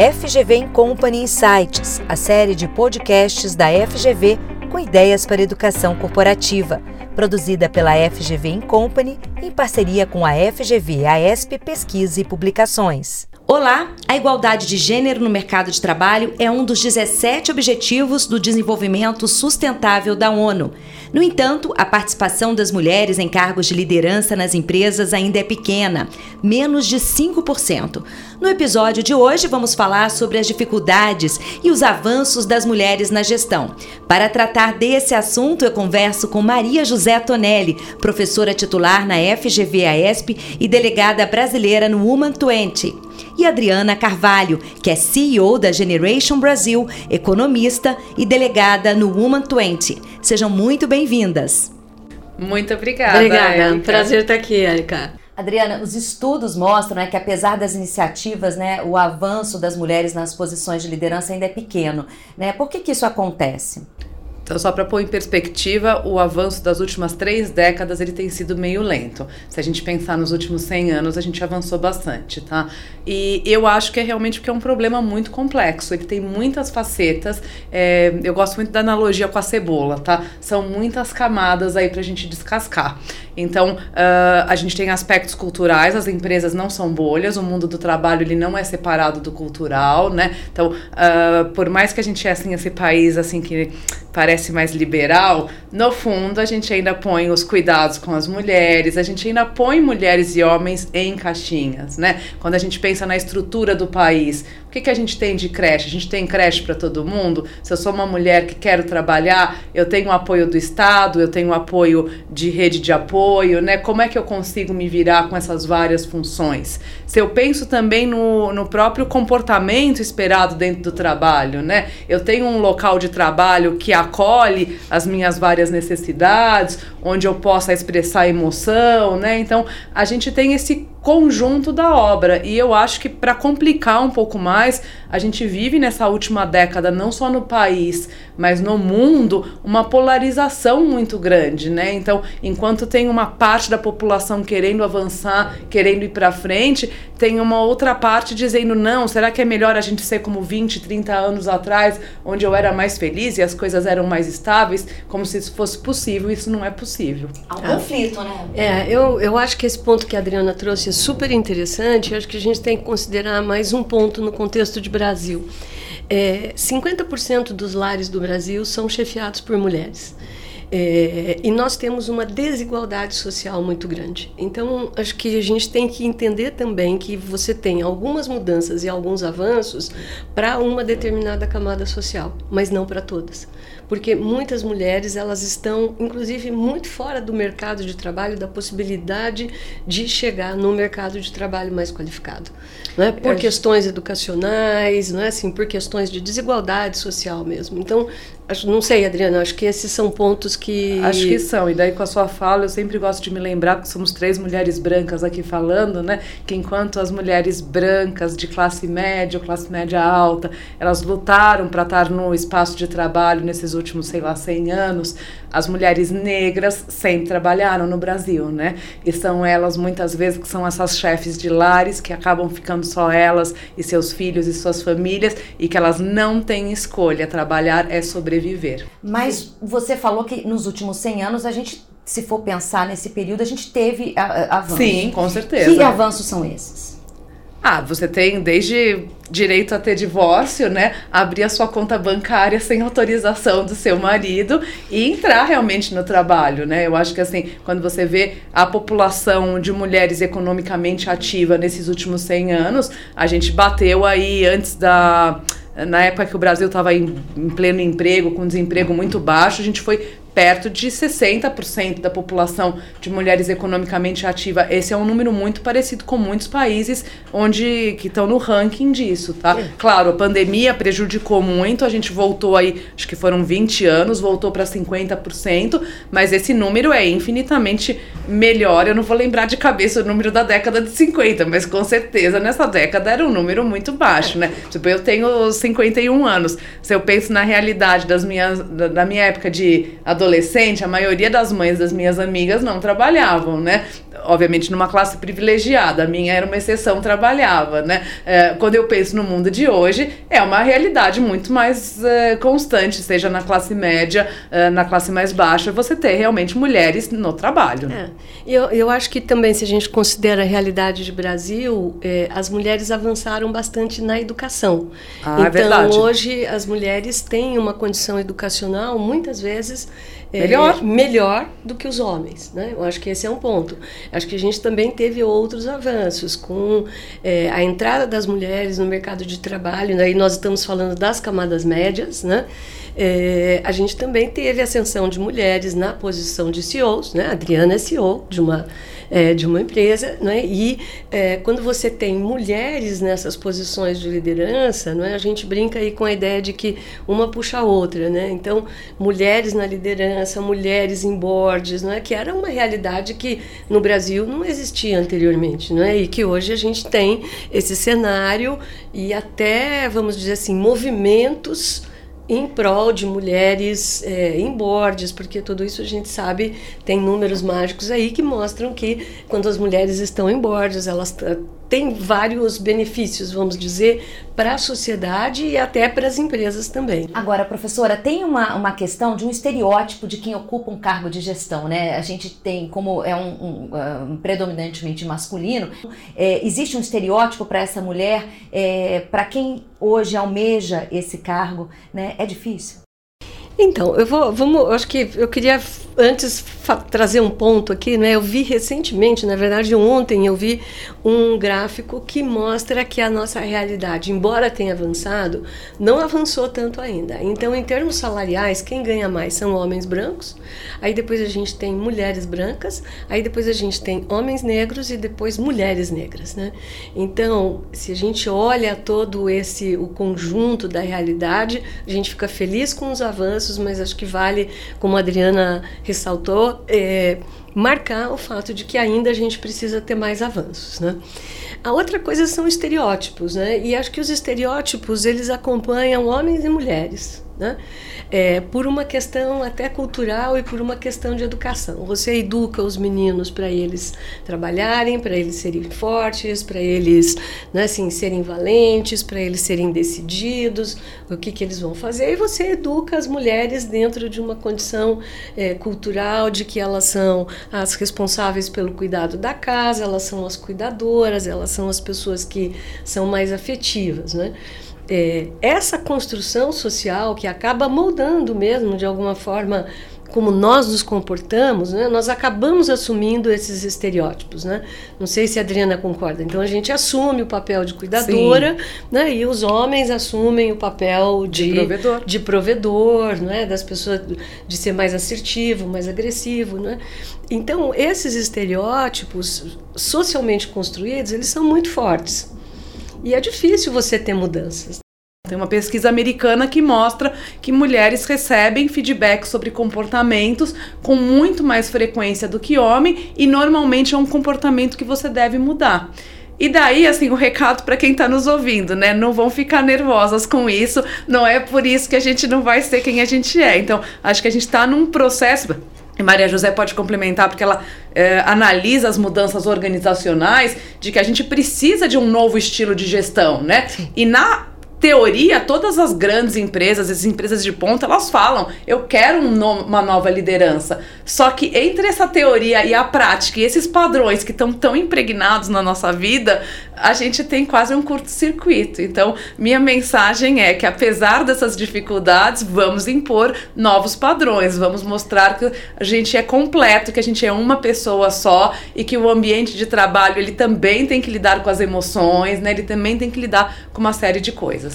FGV Company Insights, a série de podcasts da FGV com ideias para educação corporativa, produzida pela FGV Company em parceria com a FGV AESP Pesquisa e Publicações. Olá! A igualdade de gênero no mercado de trabalho é um dos 17 Objetivos do Desenvolvimento Sustentável da ONU. No entanto, a participação das mulheres em cargos de liderança nas empresas ainda é pequena, menos de 5%. No episódio de hoje, vamos falar sobre as dificuldades e os avanços das mulheres na gestão. Para tratar desse assunto, eu converso com Maria José Tonelli, professora titular na FGV-AESP e delegada brasileira no Woman 20 e Adriana Carvalho, que é CEO da Generation Brasil, economista e delegada no Woman 20. Sejam muito bem-vindas. Muito obrigada. Obrigada, Erika. prazer estar aqui, Erika. Adriana, os estudos mostram né, que apesar das iniciativas, né, o avanço das mulheres nas posições de liderança ainda é pequeno. Né? Por que, que isso acontece? Então, só para pôr em perspectiva, o avanço das últimas três décadas ele tem sido meio lento. Se a gente pensar nos últimos 100 anos, a gente avançou bastante, tá? E eu acho que é realmente porque é um problema muito complexo. Ele tem muitas facetas. É, eu gosto muito da analogia com a cebola, tá? São muitas camadas aí para a gente descascar. Então, uh, a gente tem aspectos culturais, as empresas não são bolhas, o mundo do trabalho ele não é separado do cultural, né? Então, uh, por mais que a gente é assim, esse país assim que parece mais liberal, no fundo a gente ainda põe os cuidados com as mulheres, a gente ainda põe mulheres e homens em caixinhas, né? Quando a gente pensa na estrutura do país, o que, que a gente tem de creche? A gente tem creche para todo mundo? Se eu sou uma mulher que quero trabalhar, eu tenho o apoio do Estado, eu tenho o apoio de rede de apoio, né? Como é que eu consigo me virar com essas várias funções? Se eu penso também no, no próprio comportamento esperado dentro do trabalho, né? Eu tenho um local de trabalho que acolhe as minhas várias necessidades, onde eu possa expressar emoção, né? Então, a gente tem esse conjunto da obra. E eu acho que para complicar um pouco mais, a gente vive nessa última década, não só no país, mas no mundo, uma polarização muito grande, né? Então, enquanto tem uma parte da população querendo avançar, querendo ir para frente, tem uma outra parte dizendo não, será que é melhor a gente ser como 20, 30 anos atrás, onde eu era mais feliz e as coisas eram mais estáveis, como se isso fosse possível, isso não é possível. Há um conflito, né? É, eu, eu acho que esse ponto que a Adriana trouxe é super interessante. Acho que a gente tem que considerar mais um ponto no contexto de Brasil. É, 50% dos lares do Brasil são chefiados por mulheres. É, e nós temos uma desigualdade social muito grande. Então, acho que a gente tem que entender também que você tem algumas mudanças e alguns avanços para uma determinada camada social, mas não para todas porque muitas mulheres elas estão inclusive muito fora do mercado de trabalho da possibilidade de chegar no mercado de trabalho mais qualificado não é por questões educacionais não é assim por questões de desigualdade social mesmo então Acho, não sei, Adriana, acho que esses são pontos que. Acho que são. E daí, com a sua fala, eu sempre gosto de me lembrar, que somos três mulheres brancas aqui falando, né? Que enquanto as mulheres brancas de classe média ou classe média alta, elas lutaram para estar no espaço de trabalho nesses últimos, sei lá, 100 anos, as mulheres negras sempre trabalharam no Brasil, né? E são elas, muitas vezes, que são essas chefes de lares que acabam ficando só elas e seus filhos e suas famílias e que elas não têm escolha. Trabalhar é sobreviver. Mas você falou que nos últimos 100 anos a gente, se for pensar nesse período, a gente teve avanços. Sim, com certeza. Que avanços são esses? Ah, você tem desde direito a ter divórcio, né? Abrir a sua conta bancária sem autorização do seu marido e entrar realmente no trabalho, né? Eu acho que assim, quando você vê a população de mulheres economicamente ativa nesses últimos 100 anos, a gente bateu aí antes da na época que o Brasil estava em, em, pleno emprego, com desemprego muito baixo, a gente foi perto de 60% da população de mulheres economicamente ativa. Esse é um número muito parecido com muitos países onde que estão no ranking disso, tá? Sim. Claro, a pandemia prejudicou muito, a gente voltou aí, acho que foram 20 anos, voltou para 50%, mas esse número é infinitamente melhor. Eu não vou lembrar de cabeça o número da década de 50, mas com certeza nessa década era um número muito baixo, né? Tipo, eu tenho 51 anos. Se eu penso na realidade das minhas da, da minha época de adolescência, adolescente, a maioria das mães das minhas amigas não trabalhavam, né? Obviamente numa classe privilegiada, a minha era uma exceção, trabalhava, né? É, quando eu penso no mundo de hoje, é uma realidade muito mais é, constante, seja na classe média, é, na classe mais baixa, você ter realmente mulheres no trabalho. É. Eu, eu acho que também, se a gente considera a realidade de Brasil, é, as mulheres avançaram bastante na educação. Ah, então, é verdade. hoje, as mulheres têm uma condição educacional, muitas vezes, é, Melhor. melhor do que os homens. Né? Eu acho que esse é um ponto. Acho que a gente também teve outros avanços com é, a entrada das mulheres no mercado de trabalho. Daí nós estamos falando das camadas médias, né? É, a gente também teve ascensão de mulheres na posição de CEOs, né? A Adriana é CEO de uma é, de uma empresa, né? E é, quando você tem mulheres nessas posições de liderança, não é? A gente brinca aí com a ideia de que uma puxa a outra, né? Então, mulheres na liderança, mulheres em boards, não é? Que era uma realidade que no Brasil não existia anteriormente, não é? E que hoje a gente tem esse cenário e até, vamos dizer assim, movimentos em prol de mulheres é, em boards, porque tudo isso a gente sabe, tem números mágicos aí que mostram que quando as mulheres estão em boards, elas têm vários benefícios, vamos dizer, para a sociedade e até para as empresas também. Agora, professora, tem uma, uma questão de um estereótipo de quem ocupa um cargo de gestão, né? A gente tem, como é um, um, um predominantemente masculino, é, existe um estereótipo para essa mulher, é, para quem hoje almeja esse cargo, né? É difícil? Então, eu vou, vamos, acho que eu queria antes trazer um ponto aqui, né? Eu vi recentemente, na verdade ontem eu vi um gráfico que mostra que a nossa realidade, embora tenha avançado, não avançou tanto ainda. Então, em termos salariais, quem ganha mais são homens brancos. Aí depois a gente tem mulheres brancas, aí depois a gente tem homens negros e depois mulheres negras, né? Então, se a gente olha todo esse o conjunto da realidade, a gente fica feliz com os avanços, mas acho que vale, como a Adriana ressaltou, é, marcar o fato de que ainda a gente precisa ter mais avanços, né? A outra coisa são estereótipos, né? E acho que os estereótipos eles acompanham homens e mulheres, né? É, por uma questão até cultural e por uma questão de educação. Você educa os meninos para eles trabalharem, para eles serem fortes, para eles né, assim, serem valentes, para eles serem decididos, o que, que eles vão fazer, e você educa as mulheres dentro de uma condição é, cultural de que elas são as responsáveis pelo cuidado da casa, elas são as cuidadoras, elas são as pessoas que são mais afetivas. Né? É, essa construção social que acaba moldando mesmo, de alguma forma, como nós nos comportamos, né, nós acabamos assumindo esses estereótipos, né? Não sei se a Adriana concorda. Então a gente assume o papel de cuidadora, né? E os homens assumem o papel de, de provedor, de provedor, né? Das pessoas de ser mais assertivo, mais agressivo, né? Então esses estereótipos socialmente construídos, eles são muito fortes. E é difícil você ter mudanças. Tem uma pesquisa americana que mostra que mulheres recebem feedback sobre comportamentos com muito mais frequência do que homem e normalmente é um comportamento que você deve mudar. E daí, assim, o recado para quem está nos ouvindo, né? Não vão ficar nervosas com isso, não é por isso que a gente não vai ser quem a gente é. Então, acho que a gente está num processo. Maria José pode complementar, porque ela é, analisa as mudanças organizacionais de que a gente precisa de um novo estilo de gestão, né? Sim. E na teoria, todas as grandes empresas, as empresas de ponta, elas falam: eu quero um no uma nova liderança. Só que entre essa teoria e a prática, e esses padrões que estão tão impregnados na nossa vida, a gente tem quase um curto-circuito. Então, minha mensagem é que, apesar dessas dificuldades, vamos impor novos padrões, vamos mostrar que a gente é completo, que a gente é uma pessoa só e que o ambiente de trabalho ele também tem que lidar com as emoções, né? ele também tem que lidar com uma série de coisas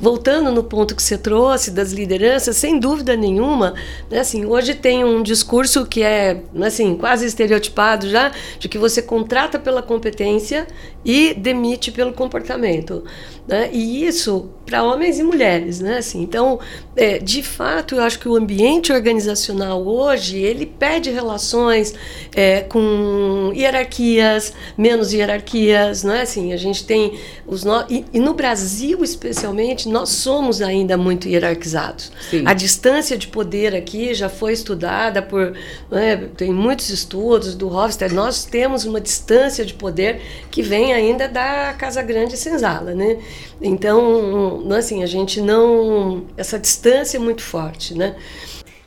Voltando no ponto que você trouxe das lideranças, sem dúvida nenhuma, né, assim, hoje tem um discurso que é assim, quase estereotipado já, de que você contrata pela competência e demite pelo comportamento. Né? E isso para homens e mulheres. Né? Assim, então, é, de fato, eu acho que o ambiente organizacional hoje ele pede relações é, com hierarquias, menos hierarquias. Né? Assim, a gente tem os no... e, e no Brasil, especialmente, especialmente, nós somos ainda muito hierarquizados. Sim. A distância de poder aqui já foi estudada por. Né, tem muitos estudos do Hofstede. Nós temos uma distância de poder que vem ainda da Casa Grande Senzala. Né? Então, assim, a gente não. Essa distância é muito forte. Né?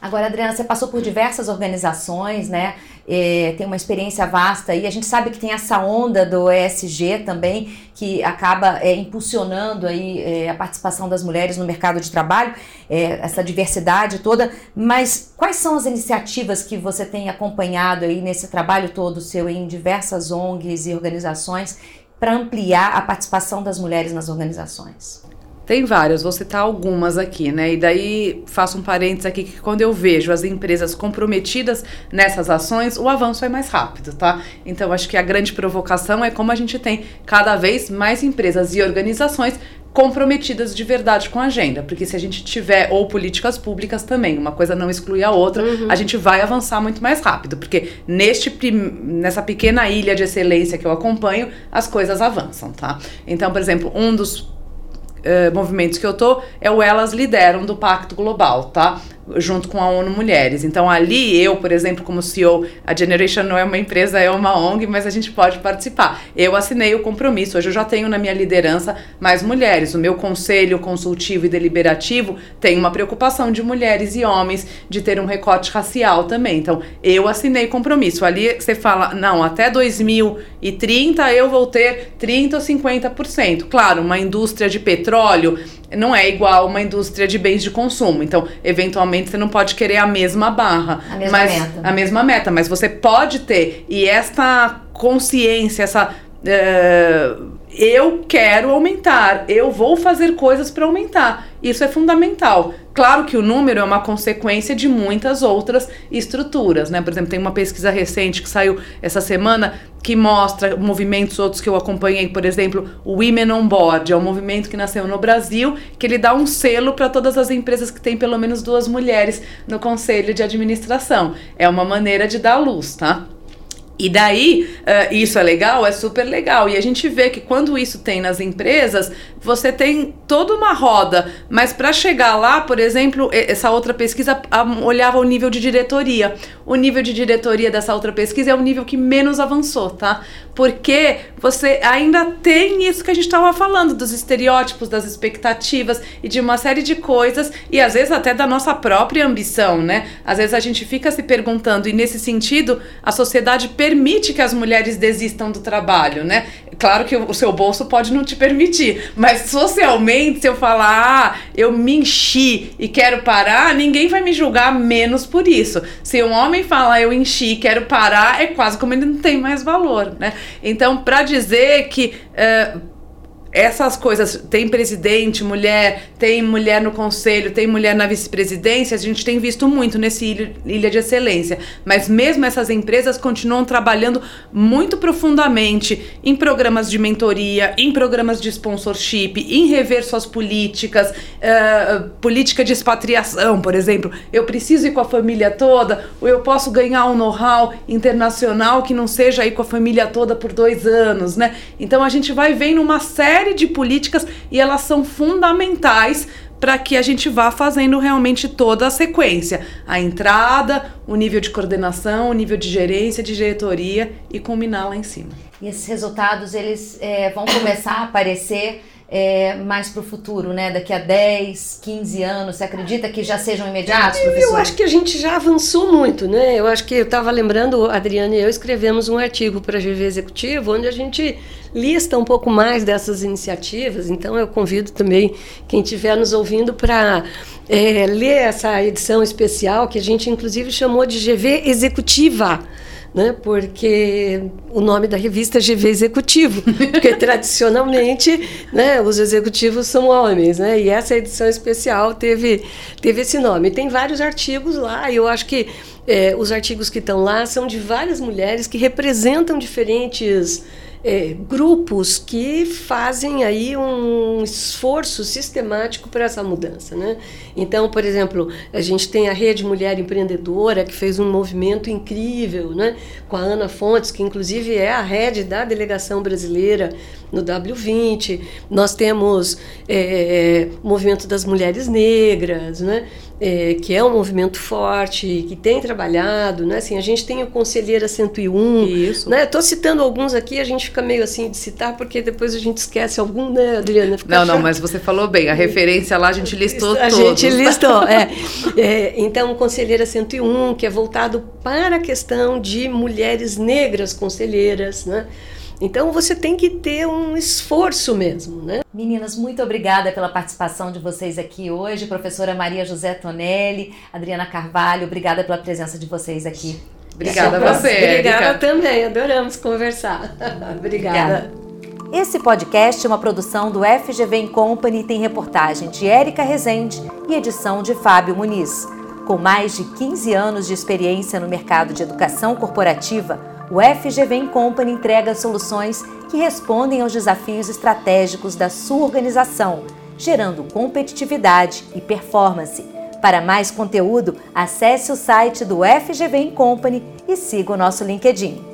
Agora, Adriana, você passou por diversas organizações, né? É, tem uma experiência vasta e a gente sabe que tem essa onda do ESG também que acaba é, impulsionando aí é, a participação das mulheres no mercado de trabalho, é, essa diversidade toda. Mas quais são as iniciativas que você tem acompanhado aí nesse trabalho todo seu em diversas ONGs e organizações para ampliar a participação das mulheres nas organizações? Tem várias, vou citar algumas aqui, né? E daí faço um parênteses aqui que quando eu vejo as empresas comprometidas nessas ações, o avanço é mais rápido, tá? Então acho que a grande provocação é como a gente tem cada vez mais empresas e organizações comprometidas de verdade com a agenda, porque se a gente tiver ou políticas públicas também, uma coisa não exclui a outra, uhum. a gente vai avançar muito mais rápido, porque neste nessa pequena ilha de excelência que eu acompanho, as coisas avançam, tá? Então, por exemplo, um dos Uh, movimentos que eu tô é o Elas Lideram do Pacto Global, tá? Junto com a ONU Mulheres. Então ali eu, por exemplo, como CEO, a Generation não é uma empresa, é uma ONG, mas a gente pode participar. Eu assinei o compromisso, hoje eu já tenho na minha liderança mais mulheres. O meu conselho consultivo e deliberativo tem uma preocupação de mulheres e homens de ter um recorte racial também. Então eu assinei compromisso. Ali você fala, não, até 2030 eu vou ter 30 ou 50%. Claro, uma indústria de petróleo não é igual uma indústria de bens de consumo. Então, eventualmente, você não pode querer a mesma barra. A mesma mas, meta. A mesma meta, mas você pode ter. E esta consciência, essa. Uh, eu quero aumentar, eu vou fazer coisas para aumentar. Isso é fundamental. Claro que o número é uma consequência de muitas outras estruturas, né? Por exemplo, tem uma pesquisa recente que saiu essa semana que mostra movimentos outros que eu acompanhei, por exemplo, o Women on Board, é um movimento que nasceu no Brasil, que ele dá um selo para todas as empresas que têm pelo menos duas mulheres no conselho de administração. É uma maneira de dar luz, tá? E daí, uh, isso é legal? É super legal. E a gente vê que quando isso tem nas empresas, você tem toda uma roda. Mas para chegar lá, por exemplo, essa outra pesquisa olhava o nível de diretoria. O nível de diretoria dessa outra pesquisa é o nível que menos avançou, tá? Porque você ainda tem isso que a gente estava falando, dos estereótipos, das expectativas e de uma série de coisas, e às vezes até da nossa própria ambição, né? Às vezes a gente fica se perguntando, e nesse sentido, a sociedade permite que as mulheres desistam do trabalho, né? Claro que o seu bolso pode não te permitir, mas socialmente, se eu falar, ah, eu me enchi e quero parar, ninguém vai me julgar menos por isso. Se um homem fala eu enchi e quero parar, é quase como ele não tem mais valor, né? Então, para dizer que. Uh, essas coisas, tem presidente, mulher, tem mulher no conselho, tem mulher na vice-presidência, a gente tem visto muito nesse ilha, ilha, de excelência. Mas mesmo essas empresas continuam trabalhando muito profundamente em programas de mentoria, em programas de sponsorship, em rever suas políticas, uh, política de expatriação, por exemplo. Eu preciso ir com a família toda, ou eu posso ganhar um know-how internacional que não seja ir com a família toda por dois anos, né? Então a gente vai vendo uma série série de políticas e elas são fundamentais para que a gente vá fazendo realmente toda a sequência. A entrada, o nível de coordenação, o nível de gerência, de diretoria e culminar lá em cima. E esses resultados, eles é, vão começar a aparecer é, mais para o futuro, né? Daqui a 10, 15 anos, você acredita que já sejam imediatos, professor? Eu acho que a gente já avançou muito, né? Eu acho que eu estava lembrando, Adriana e eu escrevemos um artigo para a GV Executivo, onde a gente lista um pouco mais dessas iniciativas. Então eu convido também quem estiver nos ouvindo para é, ler essa edição especial que a gente inclusive chamou de GV Executiva né? Porque o nome da revista é GV Executivo, porque tradicionalmente, né, os executivos são homens, né? E essa edição especial teve teve esse nome. Tem vários artigos lá, e eu acho que é, os artigos que estão lá são de várias mulheres que representam diferentes é, grupos que fazem aí um esforço sistemático para essa mudança, né? Então, por exemplo, a gente tem a Rede Mulher Empreendedora que fez um movimento incrível, né? Com a Ana Fontes, que inclusive é a rede da delegação brasileira no W20. Nós temos é, o movimento das mulheres negras, né? É, que é um movimento forte, que tem trabalhado, né? Assim, a gente tem o Conselheira 101. Isso. Né? Estou citando alguns aqui, a gente fica meio assim de citar, porque depois a gente esquece algum, né, Adriana? Fica não, chato. não, mas você falou bem, a referência lá a gente listou a todos. A gente listou, é. é. Então, Conselheira 101, que é voltado para a questão de mulheres negras conselheiras, né? Então você tem que ter um esforço mesmo, né? Meninas, muito obrigada pela participação de vocês aqui hoje, professora Maria José Tonelli, Adriana Carvalho, obrigada pela presença de vocês aqui. Obrigada a você. Obrigada Erika. também, adoramos conversar. obrigada. Esse podcast é uma produção do FGV Company e tem reportagem de Érica Rezende e edição de Fábio Muniz. Com mais de 15 anos de experiência no mercado de educação corporativa, o FGV Company entrega soluções que respondem aos desafios estratégicos da sua organização, gerando competitividade e performance. Para mais conteúdo, acesse o site do FGV Company e siga o nosso LinkedIn.